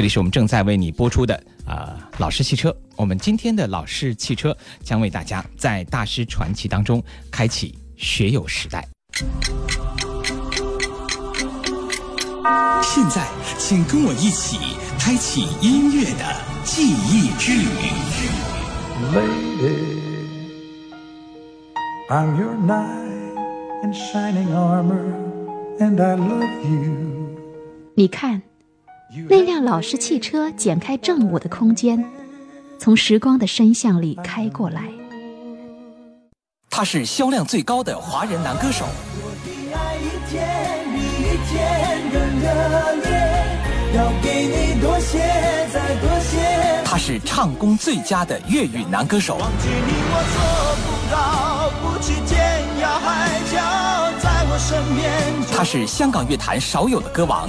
这里是我们正在为你播出的啊，老式汽车。我们今天的老式汽车将为大家在大师传奇当中开启学友时代。现在，请跟我一起开启音乐的记忆之旅。你看。那辆老式汽车剪开正午的空间，从时光的深巷里开过来。他是销量最高的华人男歌手。他是唱功最佳的粤语男歌手。他是香港乐坛少有的歌王。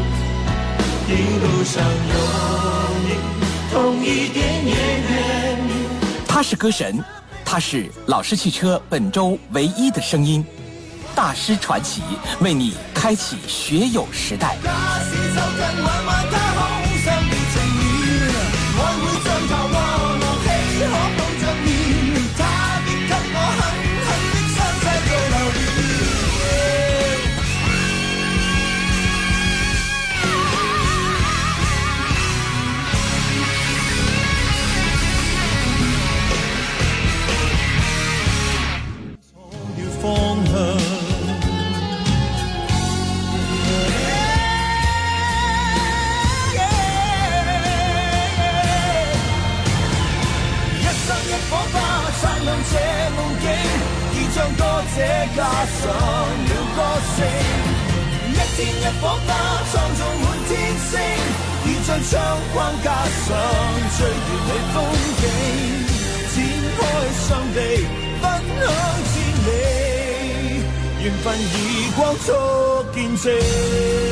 一路上有你，他是歌神，他是老式汽车本周唯一的声音大师传奇，为你开启学友时代。唱歌者加上了歌声，一天一火花，创造满天星，如在长光加上最完美风景，展开双臂，分享天美，缘分以光速见证。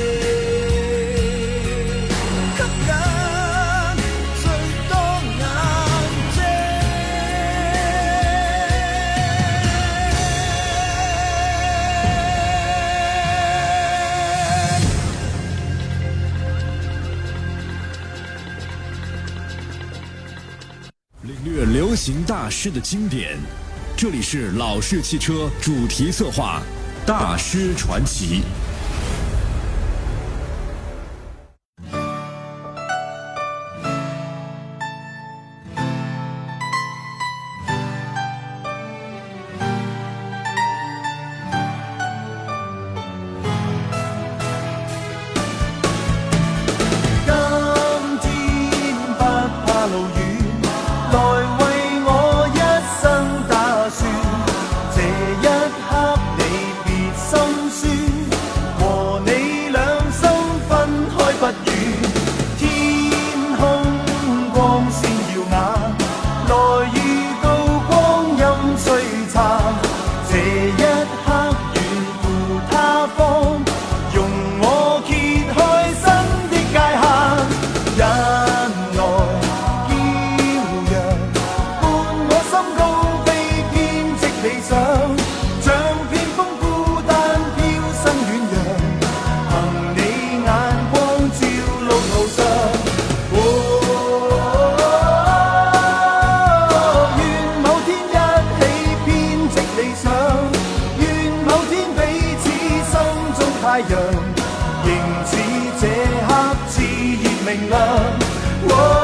流行大师的经典，这里是老式汽车主题策划，大师传奇。Oh.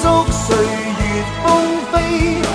祝岁月风飞。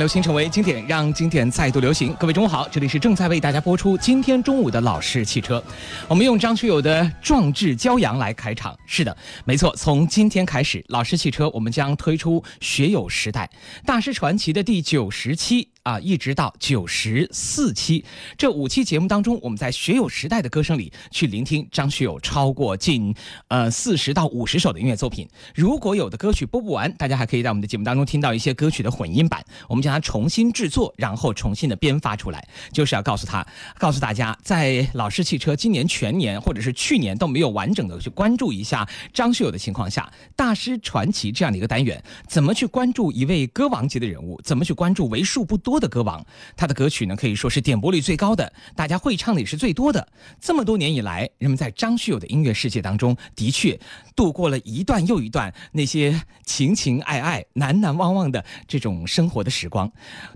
流行成为经典，让经典再度流行。各位中午好，这里是正在为大家播出今天中午的老式汽车。我们用张学友的《壮志骄阳》来开场。是的，没错，从今天开始，老式汽车我们将推出学友时代大师传奇的第九十期。啊，一直到九十四期，这五期节目当中，我们在《学友时代的歌声》里去聆听张学友超过近呃四十到五十首的音乐作品。如果有的歌曲播不完，大家还可以在我们的节目当中听到一些歌曲的混音版，我们将它重新制作，然后重新的编发出来，就是要告诉他，告诉大家，在老式汽车今年全年或者是去年都没有完整的去关注一下张学友的情况下，《大师传奇》这样的一个单元，怎么去关注一位歌王级的人物，怎么去关注为数不多。多的歌王，他的歌曲呢可以说是点播率最高的，大家会唱的也是最多的。这么多年以来，人们在张学友的音乐世界当中的确度过了一段又一段那些情情爱爱、男男忘忘的这种生活的时光。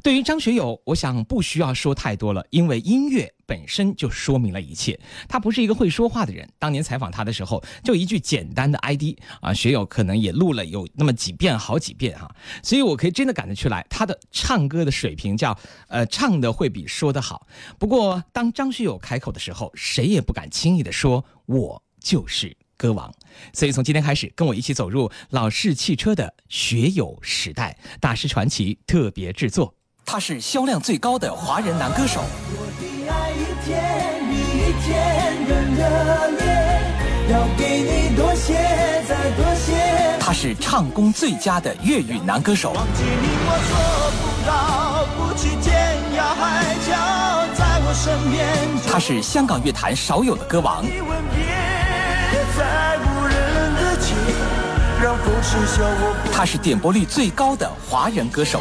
对于张学友，我想不需要说太多了，因为音乐。本身就说明了一切，他不是一个会说话的人。当年采访他的时候，就一句简单的 ID 啊，学友可能也录了有那么几遍、好几遍哈，所以我可以真的感觉出来，他的唱歌的水平叫呃，唱的会比说的好。不过当张学友开口的时候，谁也不敢轻易的说我就是歌王。所以从今天开始，跟我一起走入老式汽车的学友时代，大师传奇特别制作，他是销量最高的华人男歌手。天要给你多多些，些。再他是唱功最佳的粤语男歌手。他是香港乐坛少有的歌王。他是点播率最高的华人歌手。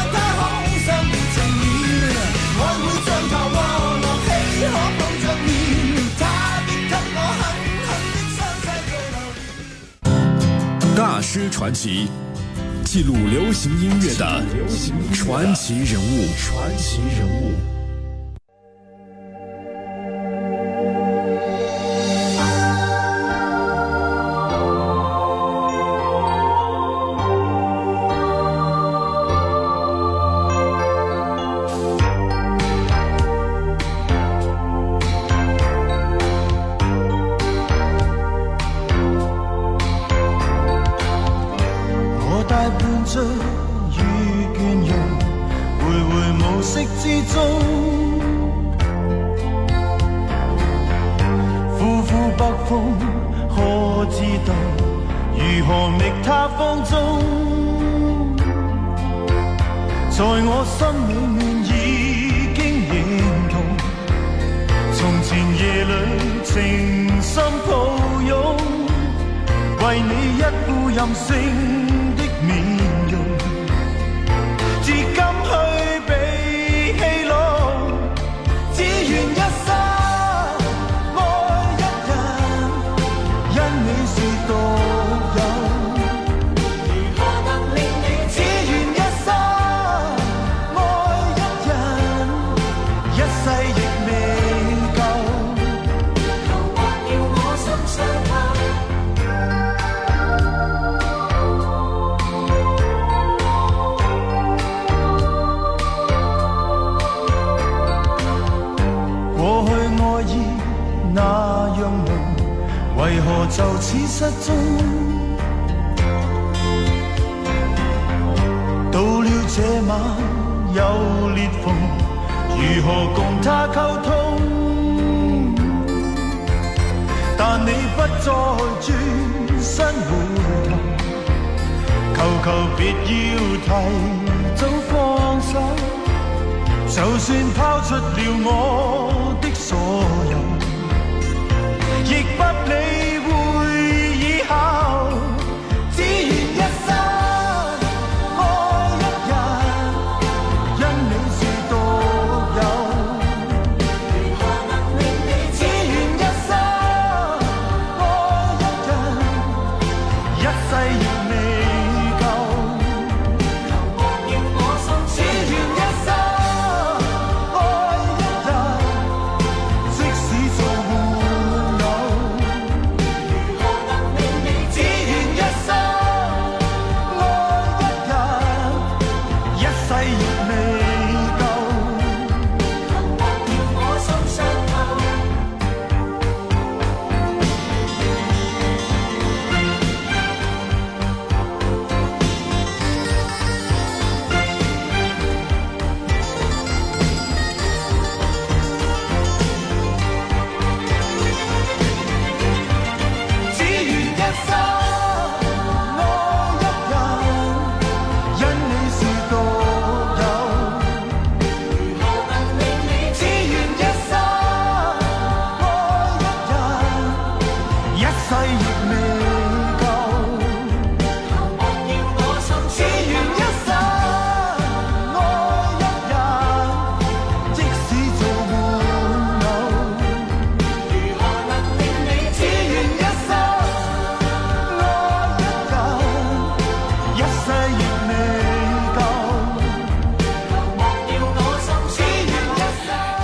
师传奇，记录流行音乐的传奇人物。传奇人物。何觅他方中，在我心里面已经认同，从前夜里情深抱拥，为你一副任性的面。就此失踪。到了这晚有裂缝，如何共他沟通？但你不再转身回头，求求别要提早放手，就算抛出了我的所有。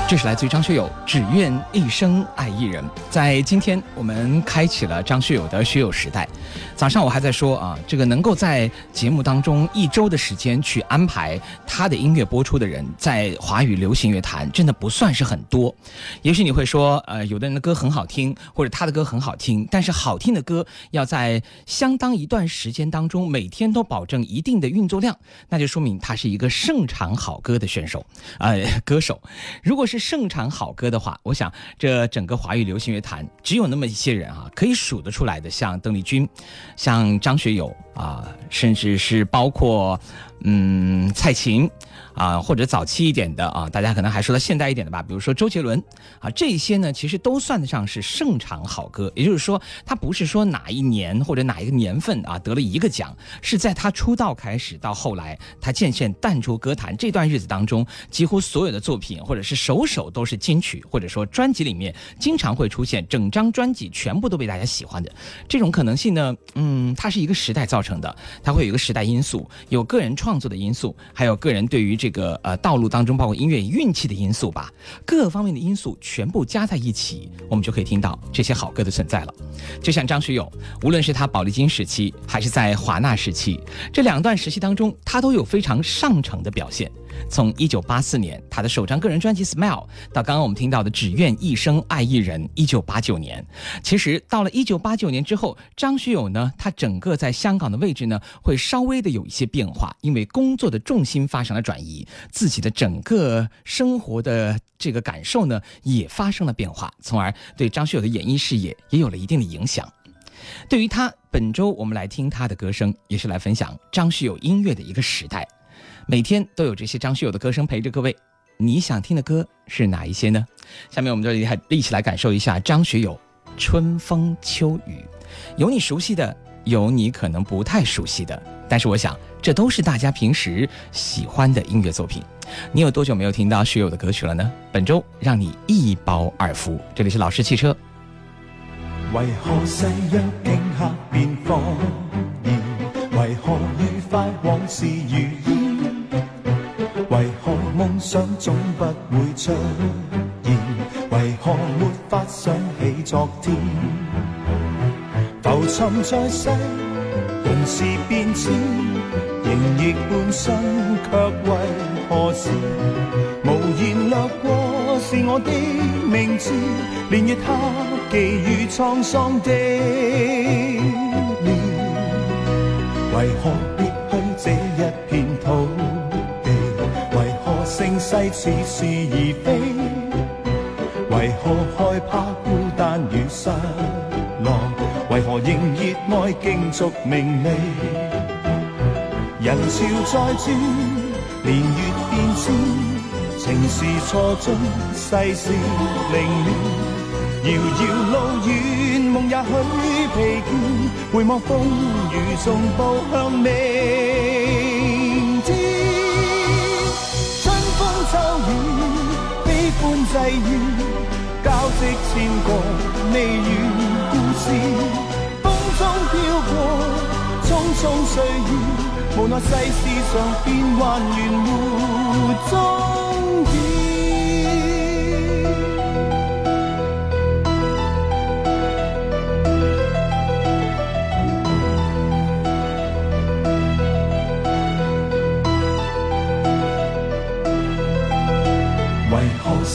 这是来自于张学友《只愿一生爱一人》。在今天我们开启了张学友的学友时代。早上我还在说啊，这个能够在节目当中一周的时间去安排他的音乐播出的人，在华语流行乐坛真的不算是很多。也许你会说，呃，有的人的歌很好听，或者他的歌很好听，但是好听的歌要在相当一段时间当中每天都保证一定的运作量，那就说明他是一个盛产好歌的选手，呃，歌手。如果是盛产好歌的话，我想这整个华语流行乐坛只有那么一些人啊，可以数得出来的，像邓丽君，像张学友。啊，甚至是包括，嗯，蔡琴，啊，或者早期一点的啊，大家可能还说到现代一点的吧，比如说周杰伦，啊，这些呢，其实都算得上是盛产好歌，也就是说，他不是说哪一年或者哪一个年份啊得了一个奖，是在他出道开始到后来他渐渐淡出歌坛这段日子当中，几乎所有的作品或者是首首都是金曲，或者说专辑里面经常会出现整张专辑全部都被大家喜欢的这种可能性呢，嗯，它是一个时代造成。成的，它会有一个时代因素，有个人创作的因素，还有个人对于这个呃道路当中包括音乐运气的因素吧，各方面的因素全部加在一起，我们就可以听到这些好歌的存在了。就像张学友，无论是他宝丽金时期，还是在华纳时期，这两段时期当中，他都有非常上乘的表现。从1984年他的首张个人专辑《Smile》到刚刚我们听到的《只愿一生爱一人》，1989年，其实到了1989年之后，张学友呢，他整个在香港的位置呢，会稍微的有一些变化，因为工作的重心发生了转移，自己的整个生活的这个感受呢，也发生了变化，从而对张学友的演艺事业也有了一定的影响。对于他，本周我们来听他的歌声，也是来分享张学友音乐的一个时代。每天都有这些张学友的歌声陪着各位，你想听的歌是哪一些呢？下面我们就一起来感受一下张学友《春风秋雨》，有你熟悉的，有你可能不太熟悉的，但是我想这都是大家平时喜欢的音乐作品。你有多久没有听到学友的歌曲了呢？本周让你一饱耳福，这里是老师汽车。为为何何事愉快往如烟？为何梦想总不会出现？为何没法想起昨天？浮沉在世，人事变迁，仍然半生，却为何事？无言掠过是我的名字，连夜他寄予沧桑的脸，为何别去这一片土？世事是而非，为何害怕孤单与失落？为何仍热爱竞逐名利？人潮在转，年月变迁，情是错综，世事凌乱。遥遥路远，梦也许疲倦，回望风雨中步向未。际遇，交织千个未完故事，风中飘过匆匆岁月，无奈世事常变，幻乱无终点。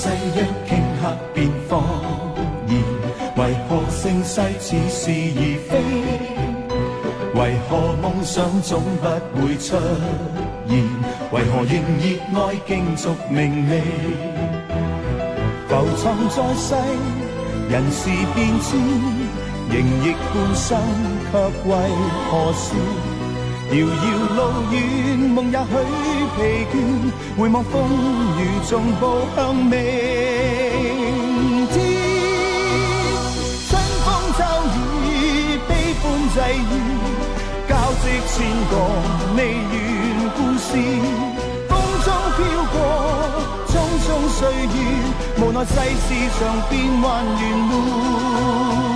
誓约顷刻变谎言，为何盛世似是而非？为何梦想总不会出现？为何仍热爱竞逐名利？浮沉在世，人事变迁，仍亦半生，却为何事？遥遥路远，梦也许疲倦，回望风雨中步向明天。春风秋雨，悲欢际遇，交织千个未完故事。风中飘过匆匆岁月，无奈世事常变幻圆满。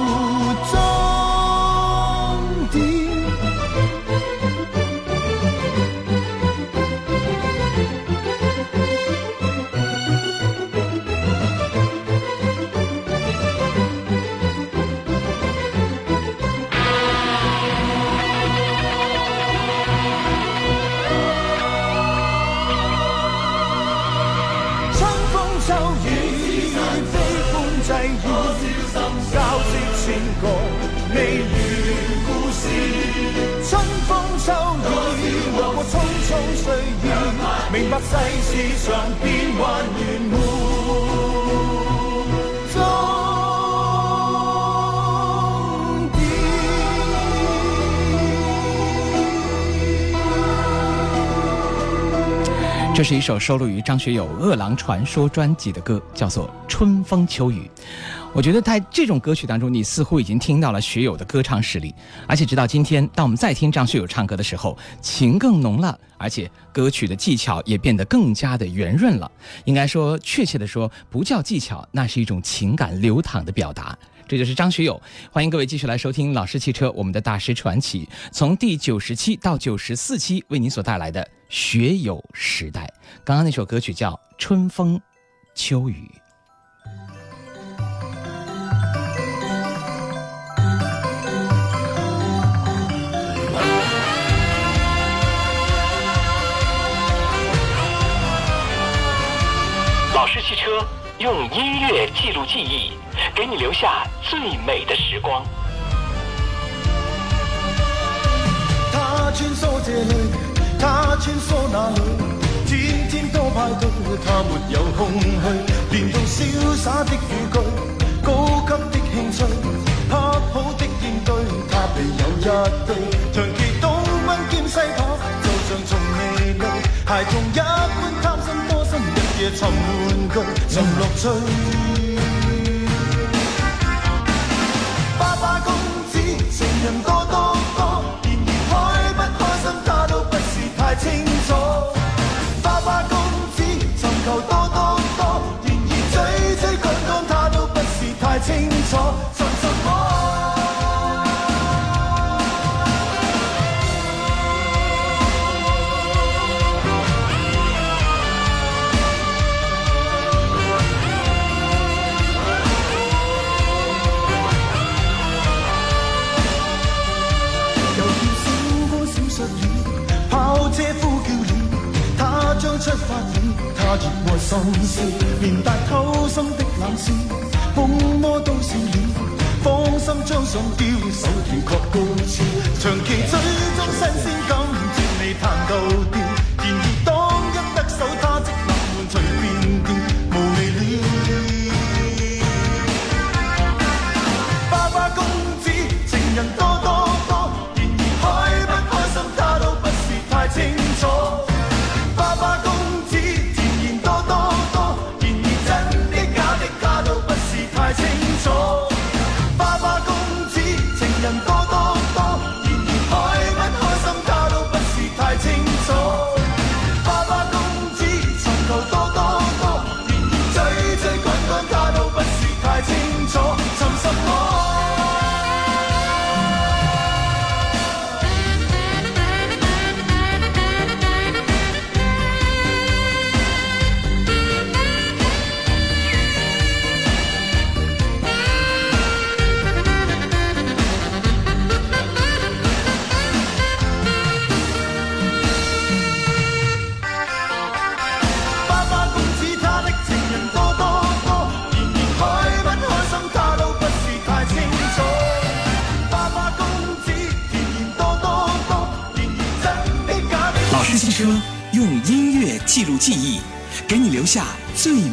世变幻这是一首收录于张学友《饿狼传说》专辑的歌，叫做。春风秋雨，我觉得在这种歌曲当中，你似乎已经听到了学友的歌唱实力。而且直到今天，当我们再听张学友唱歌的时候，情更浓了，而且歌曲的技巧也变得更加的圆润了。应该说，确切的说，不叫技巧，那是一种情感流淌的表达。这就是张学友。欢迎各位继续来收听《老师汽车》我们的大师传奇，从第九十七到九十四期为您所带来的学友时代。刚刚那首歌曲叫《春风秋雨》。用音乐记录记忆，给你留下最美的时光。他穿梭这里，他穿梭那里，天天都派对，他没有空虚，连同潇洒的语句，高级的兴趣，恰好的应对，他未有一对，长期东奔兼西跑，就像从未累，孩童一般贪心。夜寻玩具寻乐趣，花花公子情人多多多，然而开不开心他都不是太清楚。花花公子寻求多多多，然而追追赶赶他都不是太清楚。热爱心思，明白偷心的冷笑，风魔都是脸，放心将想丢，手段确高超，长期追踪新鲜感，绝未谈到掉。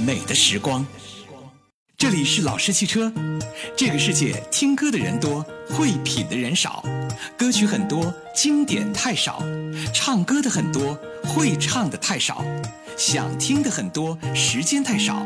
美的时光，这里是老式汽车。这个世界，听歌的人多，会品的人少；歌曲很多，经典太少；唱歌的很多，会唱的太少；想听的很多，时间太少。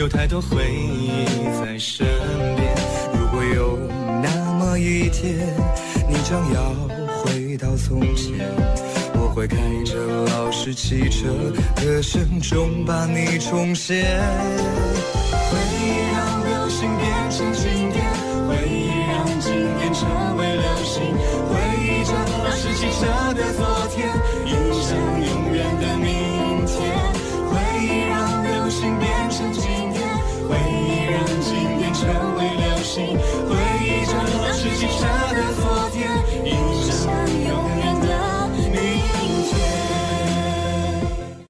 有太多回忆在身边，如果有那么一天，你将要回到从前，我会开着老式汽车，歌声中把你重现。回忆让流星变成经典，回忆让经典成为流星，回忆着老式汽车的昨天。